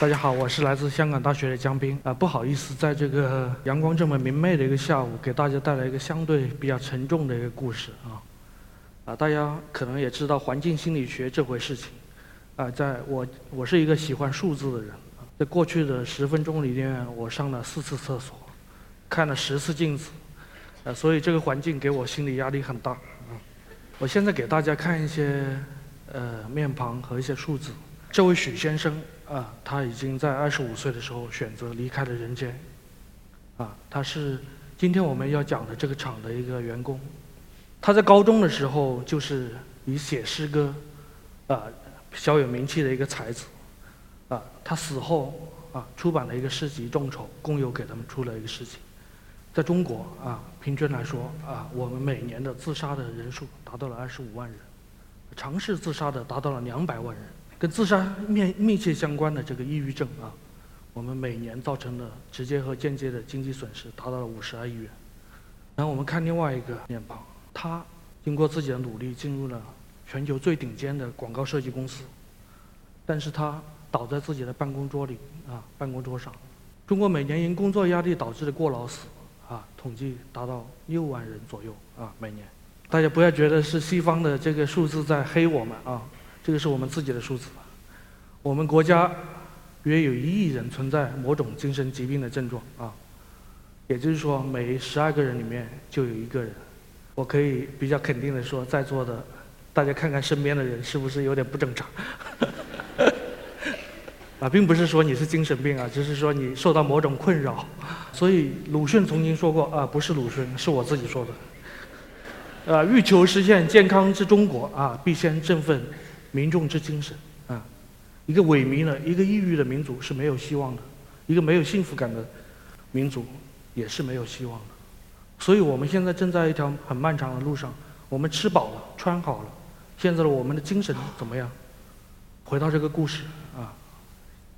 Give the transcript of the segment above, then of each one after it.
大家好，我是来自香港大学的江斌。啊，不好意思，在这个阳光这么明媚的一个下午，给大家带来一个相对比较沉重的一个故事啊。啊，大家可能也知道环境心理学这回事情。啊，在我我是一个喜欢数字的人，在过去的十分钟里面，我上了四次厕所，看了十次镜子，啊，所以这个环境给我心理压力很大。啊。我现在给大家看一些呃面庞和一些数字，这位许先生。啊，他已经在二十五岁的时候选择离开了人间。啊，他是今天我们要讲的这个厂的一个员工。他在高中的时候就是以写诗歌，啊，小有名气的一个才子。啊，他死后啊，出版了一个诗集《众筹》，工友给他们出了一个诗集。在中国啊，平均来说啊，我们每年的自杀的人数达到了二十五万人，尝试自杀的达到了两百万人。跟自杀密密切相关的这个抑郁症啊，我们每年造成的直接和间接的经济损失达到了五十二亿元。然后我们看另外一个面庞，他经过自己的努力进入了全球最顶尖的广告设计公司，但是他倒在自己的办公桌里啊，办公桌上。中国每年因工作压力导致的过劳死啊，统计达到六万人左右啊，每年。大家不要觉得是西方的这个数字在黑我们啊。这个是我们自己的数字。我们国家约有一亿人存在某种精神疾病的症状啊，也就是说，每十二个人里面就有一个人。我可以比较肯定的说，在座的大家看看身边的人是不是有点不正常？啊，并不是说你是精神病啊，只是说你受到某种困扰。所以鲁迅曾经说过啊，不是鲁迅，是我自己说的。啊，欲求实现健康之中国啊，必先振奋。民众之精神啊，一个萎靡的、一个抑郁的民族是没有希望的，一个没有幸福感的民族也是没有希望的。所以我们现在正在一条很漫长的路上，我们吃饱了、穿好了，现在的我们的精神怎么样？回到这个故事啊，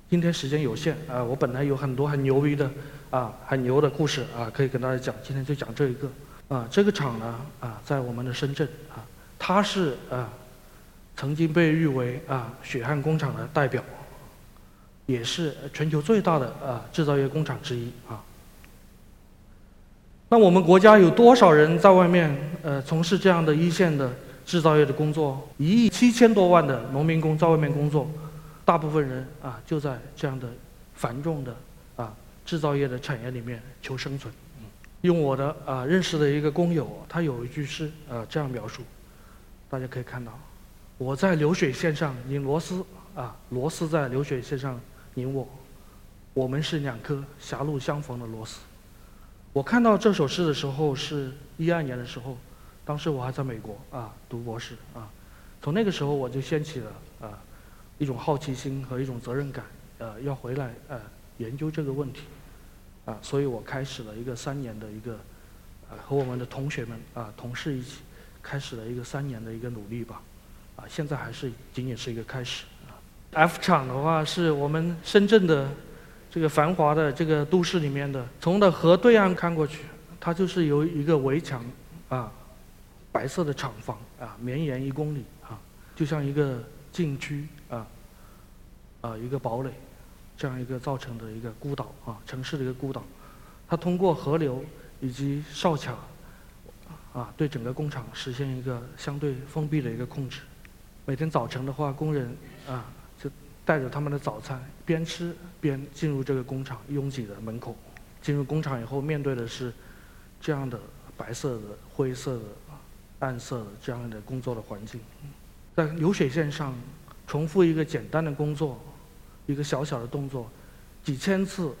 今天时间有限啊，我本来有很多很牛逼的啊、很牛的故事啊，可以跟大家讲，今天就讲这一个啊。这个厂呢啊，在我们的深圳啊，它是啊。曾经被誉为啊血汗工厂的代表，也是全球最大的啊制造业工厂之一啊。那我们国家有多少人在外面呃从事这样的一线的制造业的工作？一亿七千多万的农民工在外面工作，大部分人啊就在这样的繁重的啊制造业的产业里面求生存。用我的啊认识的一个工友，他有一句诗啊这样描述，大家可以看到。我在流水线上拧螺丝，啊，螺丝在流水线上拧我，我们是两颗狭路相逢的螺丝。我看到这首诗的时候是一二年的时候，当时我还在美国啊读博士啊，从那个时候我就掀起了啊一种好奇心和一种责任感，呃，要回来呃研究这个问题，啊，所以我开始了一个三年的一个，呃，和我们的同学们啊同事一起开始了一个三年的一个努力吧。啊，现在还是仅仅是一个开始啊。F 厂的话是我们深圳的这个繁华的这个都市里面的，从的河对岸看过去，它就是由一个围墙啊，白色的厂房啊，绵延一公里啊，就像一个禁区啊，啊一个堡垒，这样一个造成的一个孤岛啊，城市的一个孤岛。它通过河流以及哨卡啊，对整个工厂实现一个相对封闭的一个控制。每天早晨的话，工人啊就带着他们的早餐，边吃边进入这个工厂拥挤的门口。进入工厂以后，面对的是这样的白色的、灰色的、暗色的这样的工作的环境。在流水线上重复一个简单的工作，一个小小的动作，几千次、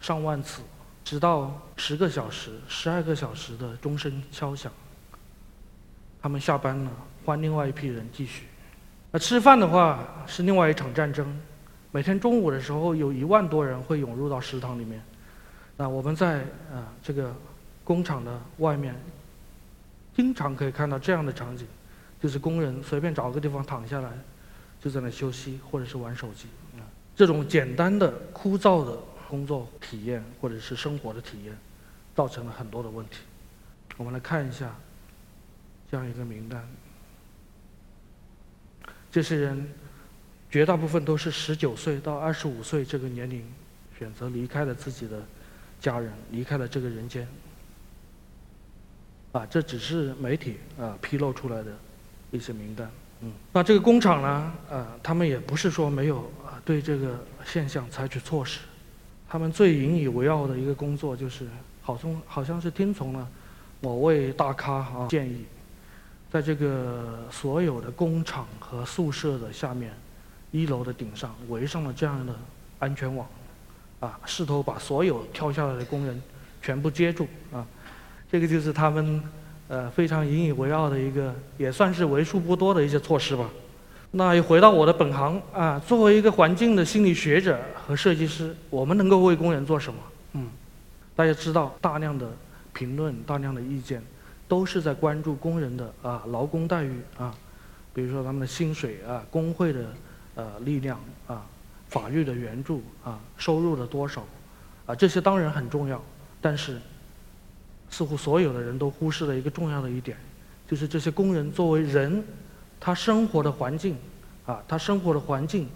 上万次，直到十个小时、十二个小时的钟声敲响，他们下班了。换另外一批人继续。那吃饭的话是另外一场战争。每天中午的时候，有一万多人会涌入到食堂里面。那我们在啊这个工厂的外面，经常可以看到这样的场景，就是工人随便找个地方躺下来，就在那休息或者是玩手机。啊，这种简单的枯燥的工作体验或者是生活的体验，造成了很多的问题。我们来看一下这样一个名单。这些人绝大部分都是十九岁到二十五岁这个年龄，选择离开了自己的家人，离开了这个人间。啊，这只是媒体啊披露出来的一些名单。嗯，那这个工厂呢，呃，他们也不是说没有啊对这个现象采取措施，他们最引以为傲的一个工作就是，好像好像是听从了某位大咖啊建议，在这个所有的工厂和宿舍的下面，一楼的顶上围上了这样的安全网，啊，试图把所有跳下来的工人全部接住啊。这个就是他们，呃，非常引以为傲的一个，也算是为数不多的一些措施吧。那又回到我的本行啊，作为一个环境的心理学者和设计师，我们能够为工人做什么？嗯，大家知道，大量的评论、大量的意见，都是在关注工人的啊劳工待遇啊，比如说他们的薪水啊、工会的呃力量啊、法律的援助啊、收入的多少啊，这些当然很重要，但是。似乎所有的人都忽视了一个重要的一点，就是这些工人作为人，他生活的环境，啊，他生活的环境，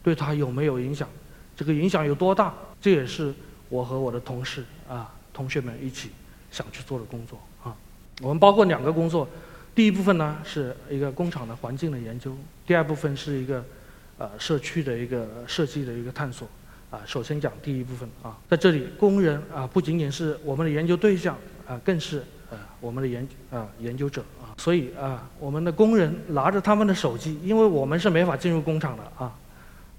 对他有没有影响？这个影响有多大？这也是我和我的同事啊，同学们一起想去做的工作。我们包括两个工作，第一部分呢是一个工厂的环境的研究，第二部分是一个呃社区的一个设计的一个探索。啊，首先讲第一部分啊，在这里工人啊不仅仅是我们的研究对象。啊，更是呃我们的研啊研究者啊，所以啊，我们的工人拿着他们的手机，因为我们是没法进入工厂的啊，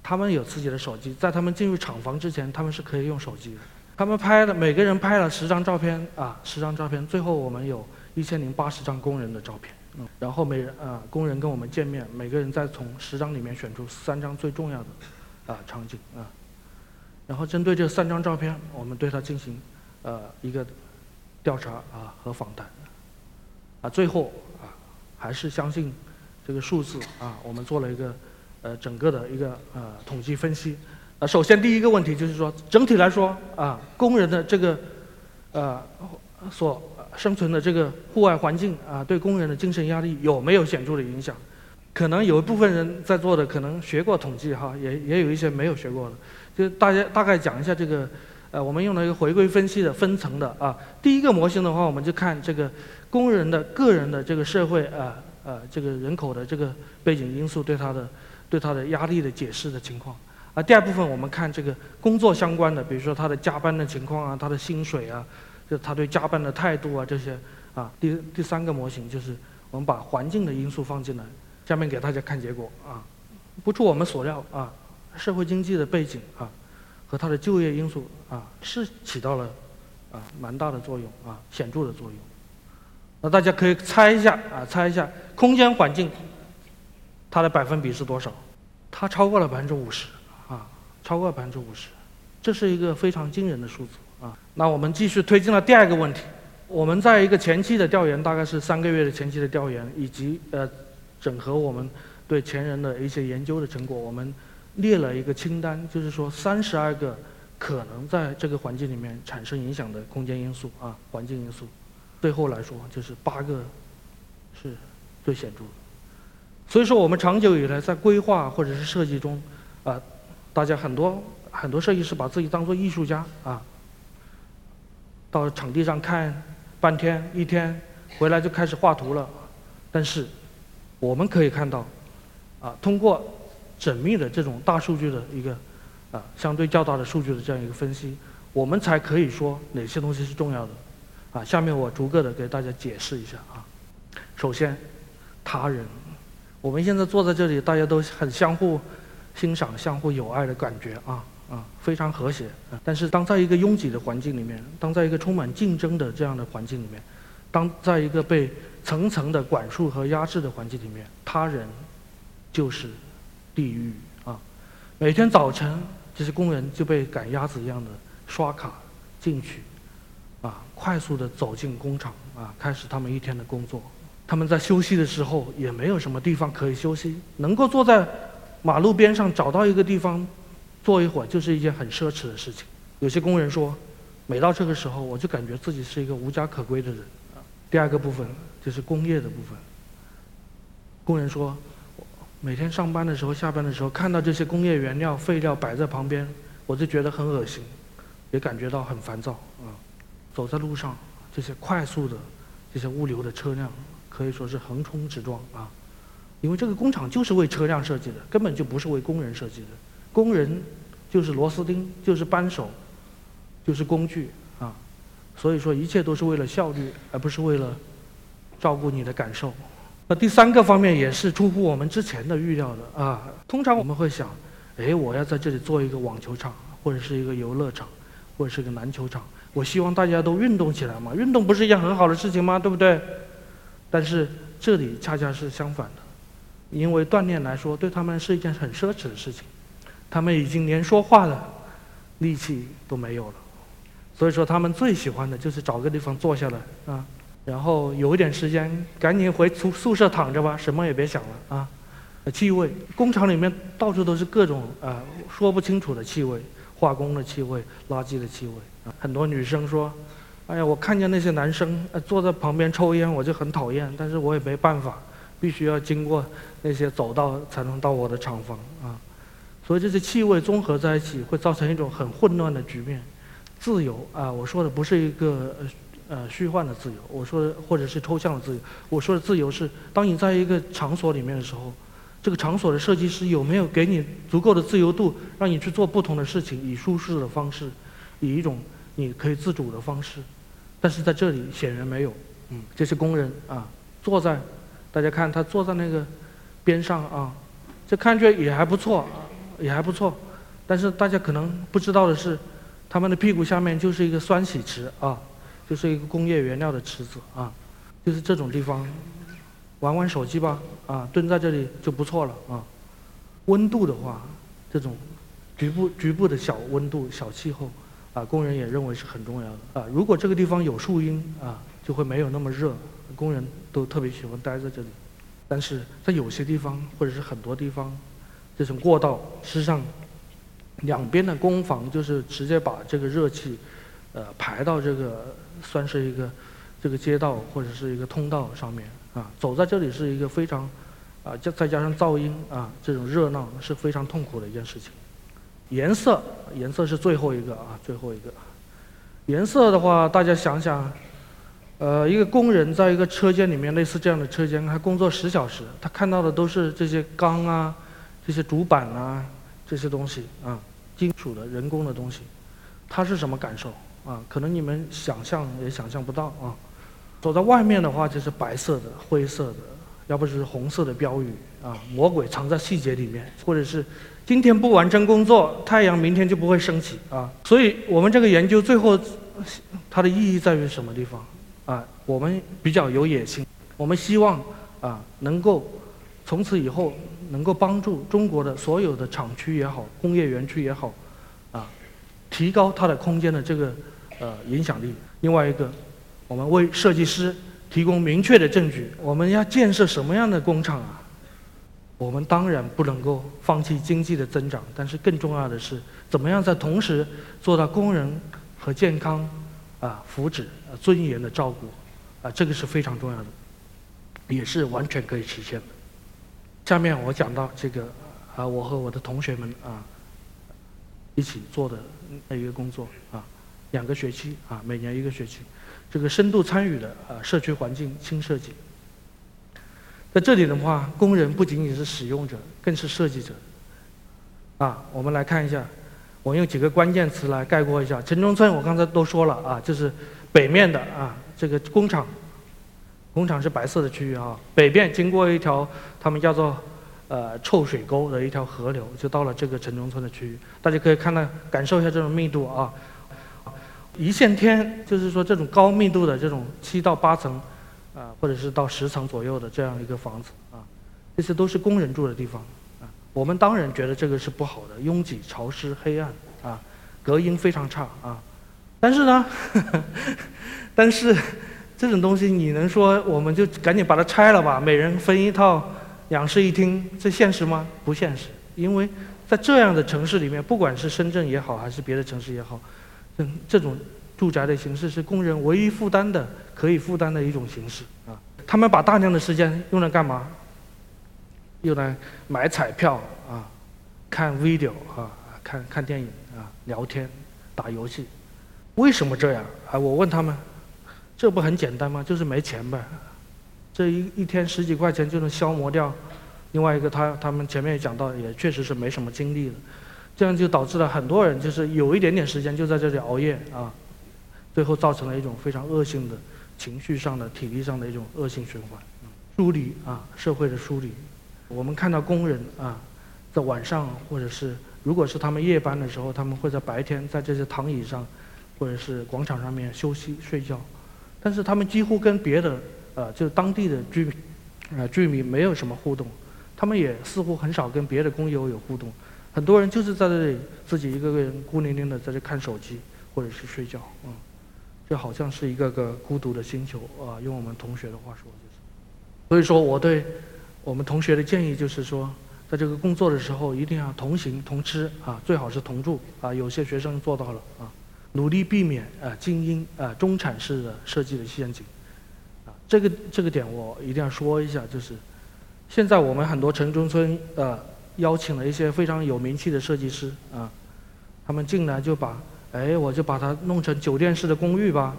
他们有自己的手机，在他们进入厂房之前，他们是可以用手机的。他们拍了，每个人拍了十张照片啊，十张照片，最后我们有一千零八十张工人的照片，嗯，然后每人啊工人跟我们见面，每个人再从十张里面选出三张最重要的啊场景啊，然后针对这三张照片，我们对他进行呃一个。调查啊和访谈，啊最后啊还是相信这个数字啊，我们做了一个呃整个的一个呃统计分析。啊，首先第一个问题就是说，整体来说啊，工人的这个呃所生存的这个户外环境啊，对工人的精神压力有没有显著的影响？可能有一部分人在座的可能学过统计哈，也也有一些没有学过的，就大家大概讲一下这个。呃，我们用了一个回归分析的分层的啊，第一个模型的话，我们就看这个工人的个人的这个社会啊呃这个人口的这个背景因素对他的对他的压力的解释的情况啊。第二部分我们看这个工作相关的，比如说他的加班的情况啊，他的薪水啊，就他对加班的态度啊这些啊。第第三个模型就是我们把环境的因素放进来，下面给大家看结果啊，不出我们所料啊，社会经济的背景啊。和它的就业因素啊，是起到了啊蛮大的作用啊，显著的作用。那大家可以猜一下啊，猜一下空间环境它的百分比是多少？它超过了百分之五十啊，超过了百分之五十，这是一个非常惊人的数字那我们继续推进了第二个问题，我们在一个前期的调研，大概是三个月的前期的调研，以及呃整合我们对前人的一些研究的成果，我们。列了一个清单，就是说三十二个可能在这个环境里面产生影响的空间因素啊，环境因素。最后来说，就是八个是最显著的。所以说，我们长久以来在规划或者是设计中，啊，大家很多很多设计师把自己当做艺术家啊，到场地上看半天一天，回来就开始画图了。但是我们可以看到，啊，通过。缜密的这种大数据的一个啊，相对较大的数据的这样一个分析，我们才可以说哪些东西是重要的啊。下面我逐个的给大家解释一下啊。首先，他人，我们现在坐在这里，大家都很相互欣赏、相互友爱的感觉啊啊，非常和谐。但是，当在一个拥挤的环境里面，当在一个充满竞争的这样的环境里面，当在一个被层层的管束和压制的环境里面，他人就是。地狱啊！每天早晨，这些工人就被赶鸭子一样的刷卡进去，啊，快速的走进工厂啊，开始他们一天的工作。他们在休息的时候也没有什么地方可以休息，能够坐在马路边上找到一个地方坐一会儿，就是一件很奢侈的事情。有些工人说，每到这个时候，我就感觉自己是一个无家可归的人。第二个部分就是工业的部分。工人说。每天上班的时候、下班的时候，看到这些工业原料、废料摆在旁边，我就觉得很恶心，也感觉到很烦躁啊。走在路上，这些快速的、这些物流的车辆，可以说是横冲直撞啊。因为这个工厂就是为车辆设计的，根本就不是为工人设计的。工人就是螺丝钉，就是扳手，就是工具啊。所以说，一切都是为了效率，而不是为了照顾你的感受。那第三个方面也是出乎我们之前的预料的啊。通常我们会想，哎，我要在这里做一个网球场，或者是一个游乐场，或者是一个篮球场。我希望大家都运动起来嘛，运动不是一件很好的事情吗？对不对？但是这里恰恰是相反的。因为锻炼来说，对他们是一件很奢侈的事情，他们已经连说话的力气都没有了，所以说他们最喜欢的就是找个地方坐下来啊，然后有一点时间，赶紧回宿宿舍躺着吧，什么也别想了啊。气味，工厂里面到处都是各种啊说不清楚的气味，化工的气味，垃圾的气味。很多女生说：“哎呀，我看见那些男生坐在旁边抽烟，我就很讨厌，但是我也没办法。”必须要经过那些走道才能到我的厂房啊，所以这些气味综合在一起，会造成一种很混乱的局面。自由啊，我说的不是一个呃呃虚幻的自由，我说的或者是抽象的自由。我说的自由是，当你在一个场所里面的时候，这个场所的设计师有没有给你足够的自由度，让你去做不同的事情，以舒适的方式，以一种你可以自主的方式。但是在这里显然没有，嗯，这些工人啊，坐在。大家看他坐在那个边上啊，这看着也还不错，也还不错。但是大家可能不知道的是，他们的屁股下面就是一个酸洗池啊，就是一个工业原料的池子啊，就是这种地方玩玩手机吧啊，蹲在这里就不错了啊。温度的话，这种局部局部的小温度、小气候啊，工人也认为是很重要的啊。如果这个地方有树荫啊，就会没有那么热。工人都特别喜欢待在这里，但是在有些地方或者是很多地方，这种过道，实际上两边的工房就是直接把这个热气，呃，排到这个算是一个这个街道或者是一个通道上面啊。走在这里是一个非常啊，加再加上噪音啊，这种热闹是非常痛苦的一件事情。颜色，颜色是最后一个啊，最后一个。颜色的话，大家想想。呃，一个工人在一个车间里面，类似这样的车间，他工作十小时，他看到的都是这些钢啊、这些主板啊、这些东西啊，金属的、人工的东西，他是什么感受啊？可能你们想象也想象不到啊。走在外面的话，就是白色的、灰色的，要不是红色的标语啊，魔鬼藏在细节里面，或者是今天不完成工作，太阳明天就不会升起啊。所以我们这个研究最后，它的意义在于什么地方？啊，我们比较有野心，我们希望啊，能够从此以后能够帮助中国的所有的厂区也好，工业园区也好，啊，提高它的空间的这个呃影响力。另外一个，我们为设计师提供明确的证据。我们要建设什么样的工厂啊？我们当然不能够放弃经济的增长，但是更重要的是，怎么样在同时做到工人和健康。啊，福祉、啊尊严的照顾，啊，这个是非常重要的，也是完全可以实现的。下面我讲到这个，啊，我和我的同学们啊一起做的那一个工作啊，两个学期啊，每年一个学期，这个深度参与的啊社区环境新设计。在这里的话，工人不仅仅是使用者，更是设计者。啊，我们来看一下。我用几个关键词来概括一下，城中村我刚才都说了啊，就是北面的啊，这个工厂，工厂是白色的区域啊，北边经过一条他们叫做呃臭水沟的一条河流，就到了这个城中村的区域。大家可以看到感受一下这种密度啊，一线天就是说这种高密度的这种七到八层啊，或者是到十层左右的这样一个房子啊，这些都是工人住的地方啊。我们当然觉得这个是不好的，拥挤、潮湿、黑暗，啊，隔音非常差啊。但是呢，但是这种东西你能说我们就赶紧把它拆了吧？每人分一套，两室一厅，这现实吗？不现实。因为在这样的城市里面，不管是深圳也好，还是别的城市也好，嗯，这种住宅的形式是工人唯一负担的、可以负担的一种形式啊。他们把大量的时间用来干嘛？用来买彩票啊，看 video 啊，看看电影啊，聊天，打游戏。为什么这样啊？我问他们，这不很简单吗？就是没钱呗。这一一天十几块钱就能消磨掉。另外一个，他他们前面也讲到，也确实是没什么精力了。这样就导致了很多人就是有一点点时间就在这里熬夜啊，最后造成了一种非常恶性的情绪上的、体力上的一种恶性循环。疏离啊，社会的疏离。我们看到工人啊，在晚上或者是如果是他们夜班的时候，他们会在白天在这些躺椅上或者是广场上面休息睡觉，但是他们几乎跟别的呃，就当地的居民呃居民没有什么互动，他们也似乎很少跟别的工友有互动。很多人就是在这里自己一个个人孤零零的在这看手机或者是睡觉，嗯，就好像是一个个孤独的星球啊。用我们同学的话说就是，所以说我对我们同学的建议就是说，在这个工作的时候一定要同行同吃啊，最好是同住啊。有些学生做到了啊，努力避免啊精英啊中产式的设计的陷阱啊。这个这个点我一定要说一下，就是现在我们很多城中村呃。邀请了一些非常有名气的设计师啊，他们进来就把，哎，我就把它弄成酒店式的公寓吧，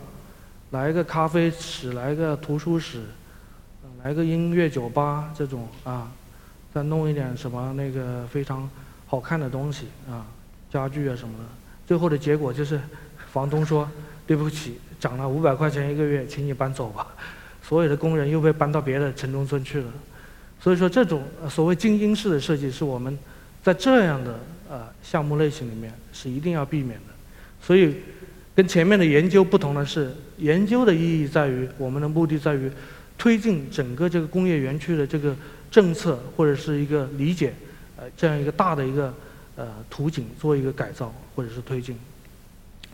来个咖啡室，来个图书室，来个音乐酒吧这种啊，再弄一点什么那个非常好看的东西啊，家具啊什么的，最后的结果就是，房东说对不起，涨了五百块钱一个月，请你搬走吧，所有的工人又被搬到别的城中村去了。所以说，这种所谓精英式的设计是我们在这样的呃项目类型里面是一定要避免的。所以，跟前面的研究不同的是，研究的意义在于我们的目的在于推进整个这个工业园区的这个政策或者是一个理解，呃，这样一个大的一个呃图景做一个改造或者是推进。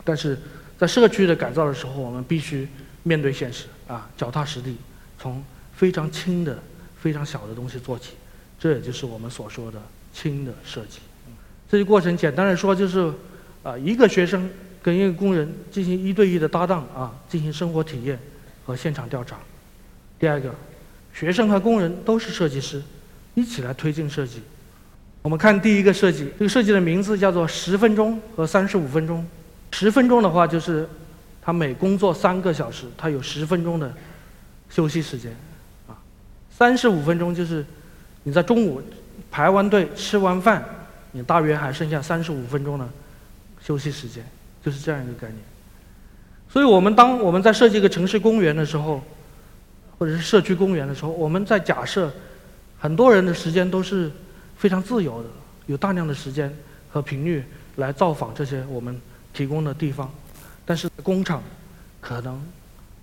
但是在社区的改造的时候，我们必须面对现实啊，脚踏实地，从非常轻的。非常小的东西做起，这也就是我们所说的轻的设计。这个过程简单的说就是，啊，一个学生跟一个工人进行一对一的搭档啊，进行生活体验和现场调查。第二个，学生和工人都是设计师，一起来推进设计。我们看第一个设计，这个设计的名字叫做十分钟和三十五分钟。十分钟的话就是他每工作三个小时，他有十分钟的休息时间。啊三十五分钟就是，你在中午排完队吃完饭，你大约还剩下三十五分钟的休息时间，就是这样一个概念。所以我们当我们在设计一个城市公园的时候，或者是社区公园的时候，我们在假设很多人的时间都是非常自由的，有大量的时间和频率来造访这些我们提供的地方，但是工厂可能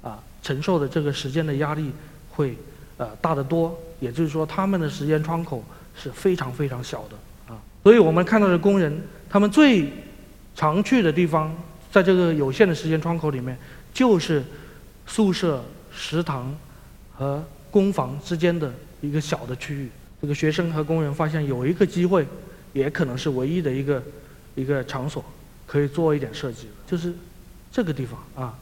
啊承受的这个时间的压力会。呃，大得多，也就是说，他们的时间窗口是非常非常小的啊。所以我们看到的工人，他们最常去的地方，在这个有限的时间窗口里面，就是宿舍、食堂和工房之间的一个小的区域。这个学生和工人发现有一个机会，也可能是唯一的一个一个场所，可以做一点设计，就是这个地方啊。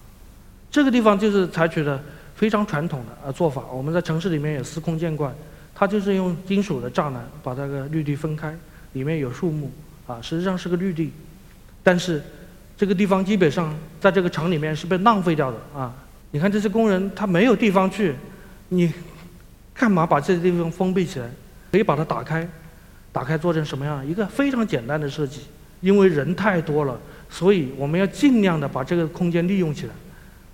这个地方就是采取了。非常传统的呃做法，我们在城市里面也司空见惯。它就是用金属的栅栏把这个绿地分开，里面有树木，啊，实际上是个绿地。但是这个地方基本上在这个厂里面是被浪费掉的啊。你看这些工人他没有地方去，你干嘛把这些地方封闭起来？可以把它打开，打开做成什么样？一个非常简单的设计。因为人太多了，所以我们要尽量的把这个空间利用起来。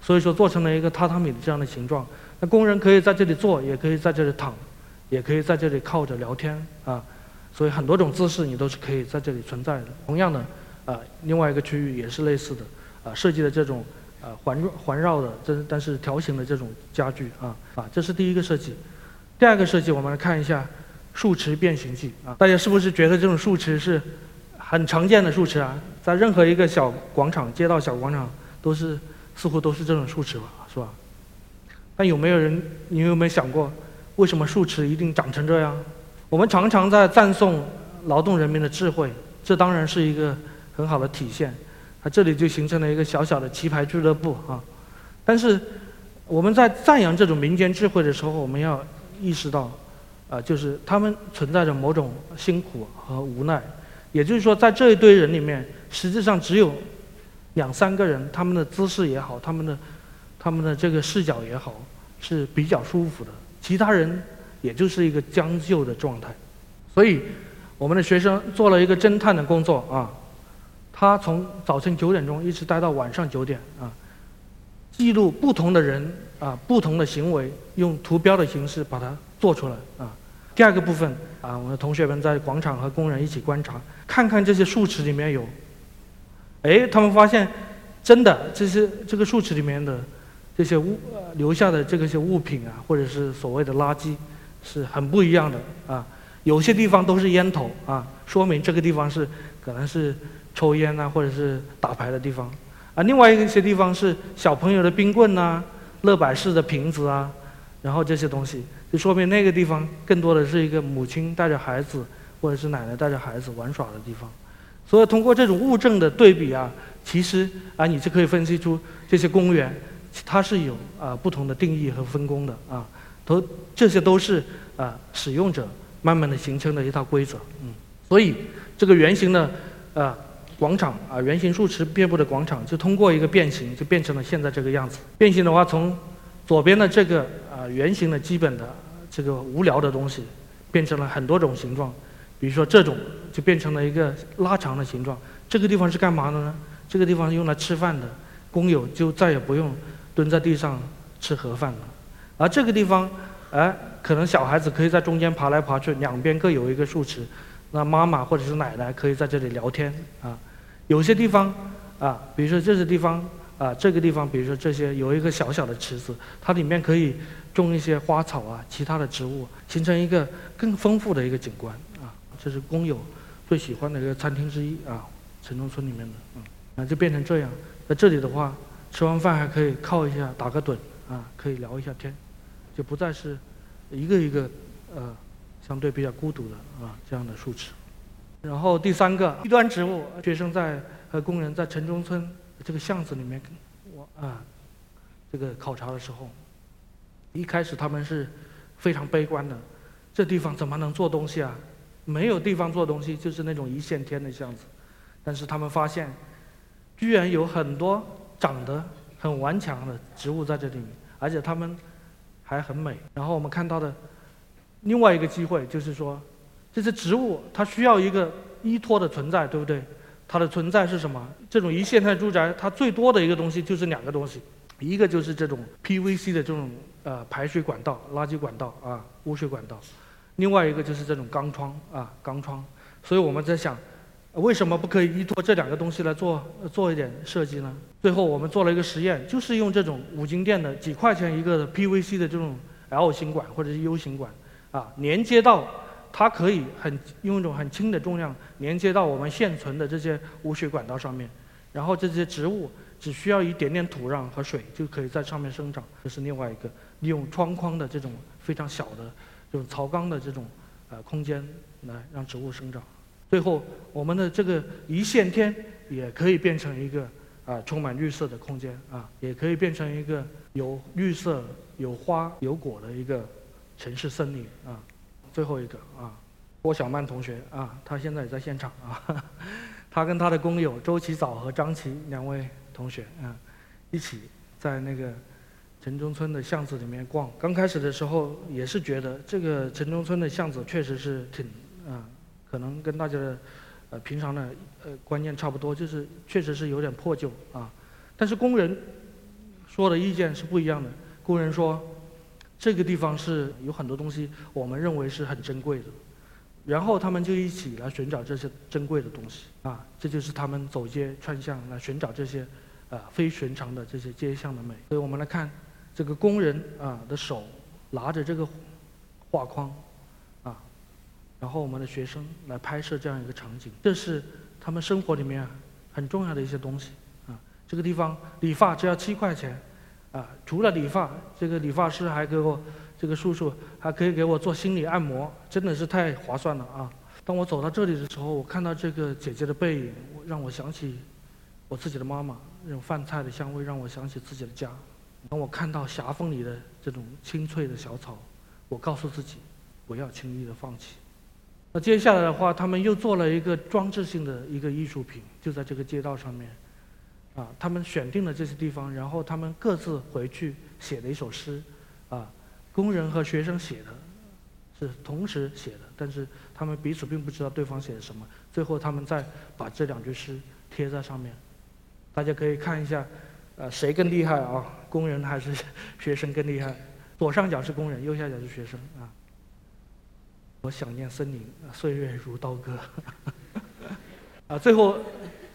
所以说做成了一个榻榻米的这样的形状，那工人可以在这里坐，也可以在这里躺，也可以在这里靠着聊天啊。所以很多种姿势你都是可以在这里存在的。同样的，啊，另外一个区域也是类似的，啊，设计的这种啊环环绕的，这但是条形的这种家具啊啊，这是第一个设计。第二个设计，我们来看一下树池变形记啊，大家是不是觉得这种树池是很常见的树池啊？在任何一个小广场、街道小广场都是。似乎都是这种树池吧，是吧？但有没有人，你有没有想过，为什么树池一定长成这样？我们常常在赞颂劳动人民的智慧，这当然是一个很好的体现。啊，这里就形成了一个小小的棋牌俱乐部啊。但是我们在赞扬这种民间智慧的时候，我们要意识到，啊，就是他们存在着某种辛苦和无奈。也就是说，在这一堆人里面，实际上只有两三个人，他们的姿势也好，他们的他们的这个视角也好，是比较舒服的。其他人也就是一个将就的状态。所以，我们的学生做了一个侦探的工作啊，他从早晨九点钟一直待到晚上九点啊，记录不同的人啊不同的行为，用图标的形式把它做出来啊。第二个部分啊，我们的同学们在广场和工人一起观察，看看这些树池里面有，哎，他们发现真的这些这个树池里面的这些物留下的这个些物品啊，或者是所谓的垃圾，是很不一样的啊。有些地方都是烟头啊，说明这个地方是可能是抽烟啊，或者是打牌的地方啊。另外一些地方是小朋友的冰棍呐、乐百氏的瓶子啊，然后这些东西。就说明那个地方更多的是一个母亲带着孩子，或者是奶奶带着孩子玩耍的地方。所以通过这种物证的对比啊，其实啊，你就可以分析出这些公园，它是有啊不同的定义和分工的啊。都这些都是啊使用者慢慢的形成的一套规则。嗯，所以这个圆形的啊广场啊圆形树池遍布的广场，就通过一个变形，就变成了现在这个样子。变形的话，从左边的这个。啊，圆形的基本的这个无聊的东西，变成了很多种形状，比如说这种就变成了一个拉长的形状。这个地方是干嘛的呢？这个地方是用来吃饭的，工友就再也不用蹲在地上吃盒饭了。而这个地方，哎，可能小孩子可以在中间爬来爬去，两边各有一个树池，那妈妈或者是奶奶可以在这里聊天啊。有些地方啊，比如说这些地方啊，这个地方，比如说这些有一个小小的池子，它里面可以。种一些花草啊，其他的植物，形成一个更丰富的一个景观啊。这是工友最喜欢的一个餐厅之一啊，城中村里面的，嗯，啊就变成这样。在这里的话，吃完饭还可以靠一下，打个盹啊，可以聊一下天，就不再是一个一个呃相对比较孤独的啊这样的树池。然后第三个低端植物，学生在和工人在城中村这个巷子里面，我啊这个考察的时候。一开始他们是非常悲观的，这地方怎么能做东西啊？没有地方做东西，就是那种一线天的巷子。但是他们发现，居然有很多长得很顽强的植物在这里面，而且它们还很美。然后我们看到的另外一个机会就是说，这些植物它需要一个依托的存在，对不对？它的存在是什么？这种一线态住宅，它最多的一个东西就是两个东西，一个就是这种 PVC 的这种。呃，排水管道、垃圾管道啊，污水管道，另外一个就是这种钢窗啊，钢窗。所以我们在想，为什么不可以依托这两个东西来做做一点设计呢？最后我们做了一个实验，就是用这种五金店的几块钱一个的 PVC 的这种 L 型管或者是 U 型管啊，连接到它可以很用一种很轻的重量连接到我们现存的这些污水管道上面，然后这些植物只需要一点点土壤和水就可以在上面生长。这是另外一个。利用窗框的这种非常小的这种槽缸的这种呃空间来让植物生长，最后我们的这个一线天也可以变成一个啊充满绿色的空间啊，也可以变成一个有绿色、有花、有果的一个城市森林啊。最后一个啊，郭小曼同学啊，他现在也在现场啊，他跟他的工友周启藻和张琪两位同学啊，一起在那个。城中村的巷子里面逛，刚开始的时候也是觉得这个城中村的巷子确实是挺啊，可能跟大家的呃平常的呃观念差不多，就是确实是有点破旧啊。但是工人说的意见是不一样的，工人说这个地方是有很多东西我们认为是很珍贵的，然后他们就一起来寻找这些珍贵的东西啊，这就是他们走街串巷来寻找这些啊非寻常的这些街巷的美。所以我们来看。这个工人啊的手拿着这个画框啊，然后我们的学生来拍摄这样一个场景，这是他们生活里面很重要的一些东西啊。这个地方理发只要七块钱啊，除了理发，这个理发师还给我这个叔叔还可以给我做心理按摩，真的是太划算了啊！当我走到这里的时候，我看到这个姐姐的背影，让我想起我自己的妈妈，那种饭菜的香味让我想起自己的家。当我看到狭缝里的这种青翠的小草，我告诉自己，不要轻易的放弃。那接下来的话，他们又做了一个装置性的一个艺术品，就在这个街道上面，啊，他们选定了这些地方，然后他们各自回去写了一首诗，啊，工人和学生写的，是同时写的，但是他们彼此并不知道对方写的什么，最后他们再把这两句诗贴在上面，大家可以看一下，呃，谁更厉害啊？工人还是学生更厉害？左上角是工人，右下角是学生啊。我想念森林，岁月如刀割。啊，最后，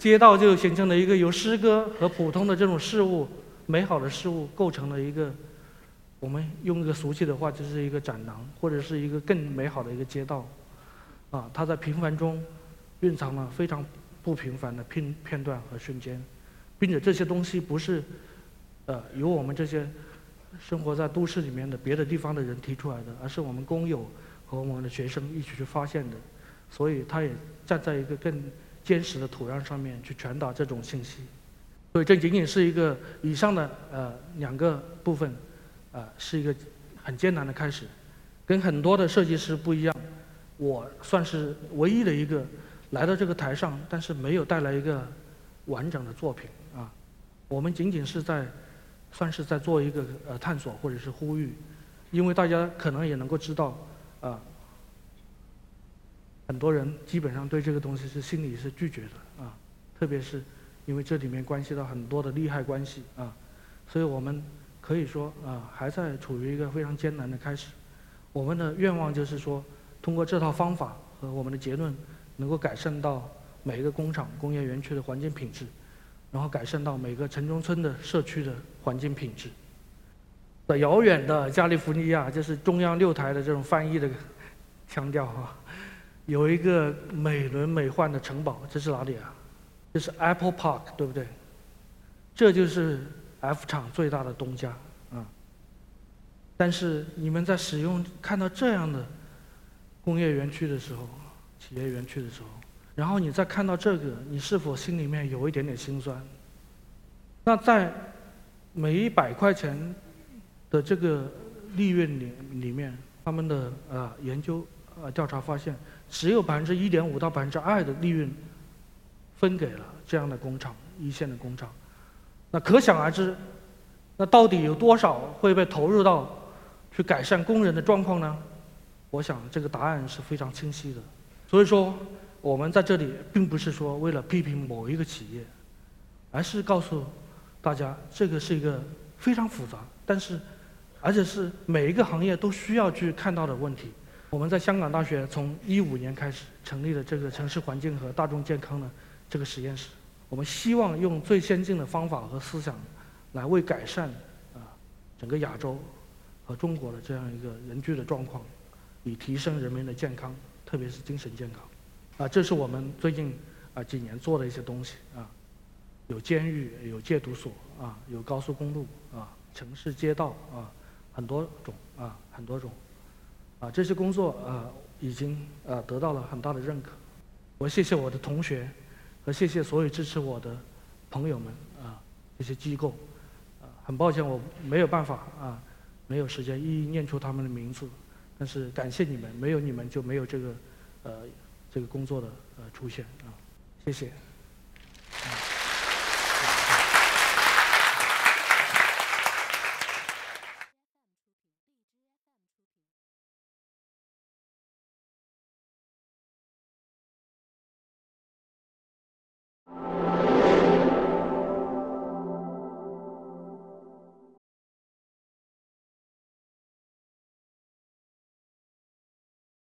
街道就形成了一个由诗歌和普通的这种事物、美好的事物构成了一个，我们用一个俗气的话，就是一个展廊，或者是一个更美好的一个街道。啊，它在平凡中蕴藏了非常不平凡的片片段和瞬间，并且这些东西不是，呃，由我们这些生活在都市里面的别的地方的人提出来的，而是我们工友。和我们的学生一起去发现的，所以他也站在一个更坚实的土壤上面去传达这种信息。所以这仅仅是一个以上的呃两个部分，啊是一个很艰难的开始，跟很多的设计师不一样，我算是唯一的一个来到这个台上，但是没有带来一个完整的作品啊。我们仅仅是在算是在做一个呃探索或者是呼吁，因为大家可能也能够知道。啊，很多人基本上对这个东西是心里是拒绝的啊，特别是因为这里面关系到很多的利害关系啊，所以我们可以说啊，还在处于一个非常艰难的开始。我们的愿望就是说，通过这套方法和我们的结论，能够改善到每一个工厂、工业园区的环境品质，然后改善到每个城中村的社区的环境品质。在遥远的加利福尼亚，就是中央六台的这种翻译的腔调哈，有一个美轮美奂的城堡，这是哪里啊？这是 Apple Park，对不对？这就是 F 厂最大的东家啊。但是你们在使用看到这样的工业园区的时候，企业园区的时候，然后你再看到这个，你是否心里面有一点点心酸？那在每一百块钱。的这个利润里里面，他们的呃研究呃调查发现，只有百分之一点五到百分之二的利润分给了这样的工厂一线的工厂，那可想而知，那到底有多少会被投入到去改善工人的状况呢？我想这个答案是非常清晰的。所以说，我们在这里并不是说为了批评某一个企业，而是告诉大家，这个是一个非常复杂，但是。而且是每一个行业都需要去看到的问题。我们在香港大学从一五年开始成立了这个城市环境和大众健康的这个实验室。我们希望用最先进的方法和思想，来为改善啊整个亚洲和中国的这样一个人居的状况，以提升人民的健康，特别是精神健康。啊，这是我们最近啊几年做的一些东西啊，有监狱，有戒毒所啊，有高速公路啊，城市街道啊。很多种啊，很多种，啊，这些工作啊，已经啊得到了很大的认可。我谢谢我的同学，和谢谢所有支持我的朋友们啊，这些机构，啊，很抱歉我没有办法啊，没有时间一一念出他们的名字，但是感谢你们，没有你们就没有这个呃这个工作的呃出现啊，谢谢。